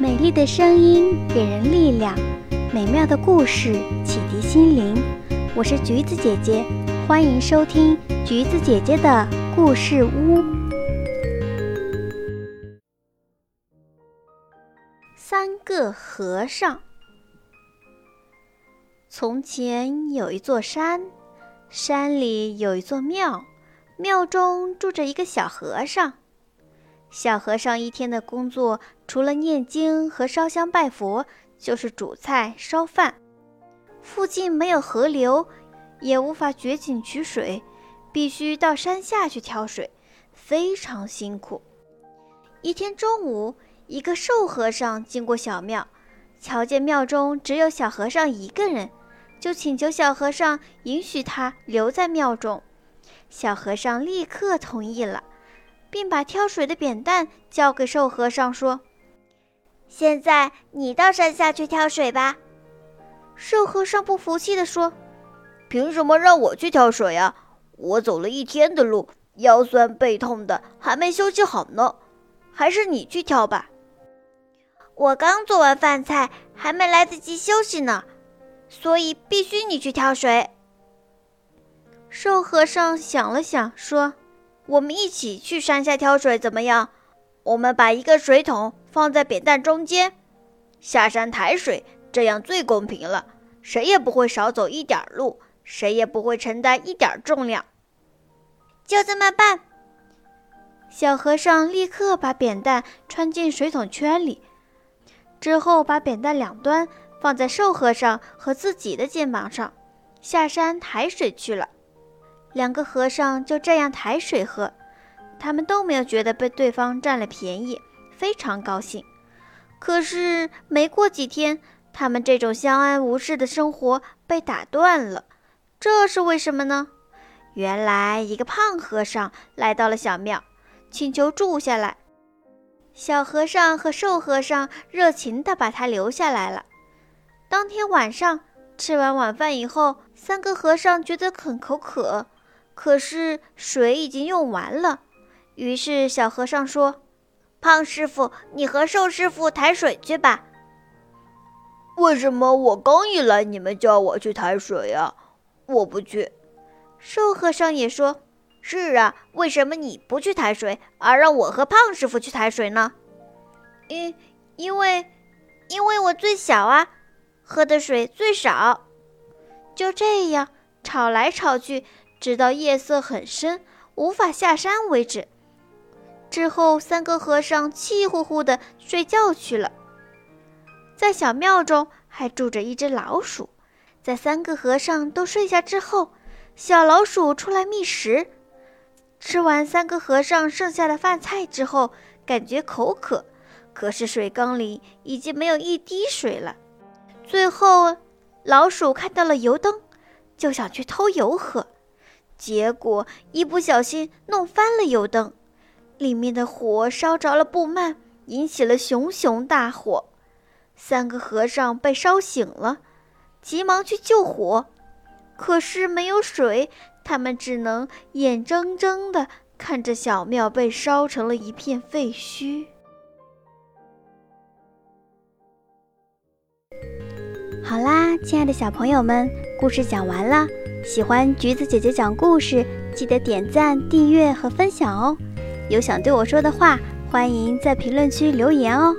美丽的声音给人力量，美妙的故事启迪心灵。我是橘子姐姐，欢迎收听橘子姐姐的故事屋。三个和尚。从前有一座山，山里有一座庙，庙中住着一个小和尚。小和尚一天的工作，除了念经和烧香拜佛，就是煮菜烧饭。附近没有河流，也无法掘井取水，必须到山下去挑水，非常辛苦。一天中午，一个瘦和尚经过小庙，瞧见庙中只有小和尚一个人，就请求小和尚允许他留在庙中。小和尚立刻同意了。并把挑水的扁担交给瘦和尚，说：“现在你到山下去挑水吧。”瘦和尚不服气地说：“凭什么让我去挑水呀？我走了一天的路，腰酸背痛的，还没休息好呢。还是你去挑吧。”我刚做完饭菜，还没来得及休息呢，所以必须你去挑水。瘦和尚想了想，说。我们一起去山下挑水怎么样？我们把一个水桶放在扁担中间，下山抬水，这样最公平了。谁也不会少走一点路，谁也不会承担一点重量。就这么办。小和尚立刻把扁担穿进水桶圈里，之后把扁担两端放在瘦和尚和自己的肩膀上，下山抬水去了。两个和尚就这样抬水喝，他们都没有觉得被对方占了便宜，非常高兴。可是没过几天，他们这种相安无事的生活被打断了。这是为什么呢？原来一个胖和尚来到了小庙，请求住下来。小和尚和瘦和尚热情地把他留下来了。当天晚上吃完晚饭以后，三个和尚觉得很口渴。可是水已经用完了，于是小和尚说：“胖师傅，你和瘦师傅抬水去吧。”“为什么我刚一来，你们叫我去抬水呀？我不去。”瘦和尚也说：“是啊，为什么你不去抬水，而让我和胖师傅去抬水呢？”“因因为因为我最小啊，喝的水最少。”就这样吵来吵去。直到夜色很深，无法下山为止。之后，三个和尚气呼呼地睡觉去了。在小庙中还住着一只老鼠。在三个和尚都睡下之后，小老鼠出来觅食。吃完三个和尚剩下的饭菜之后，感觉口渴，可是水缸里已经没有一滴水了。最后，老鼠看到了油灯，就想去偷油喝。结果一不小心弄翻了油灯，里面的火烧着了布幔，引起了熊熊大火。三个和尚被烧醒了，急忙去救火，可是没有水，他们只能眼睁睁地看着小庙被烧成了一片废墟。好啦，亲爱的小朋友们，故事讲完了。喜欢橘子姐姐讲故事，记得点赞、订阅和分享哦。有想对我说的话，欢迎在评论区留言哦。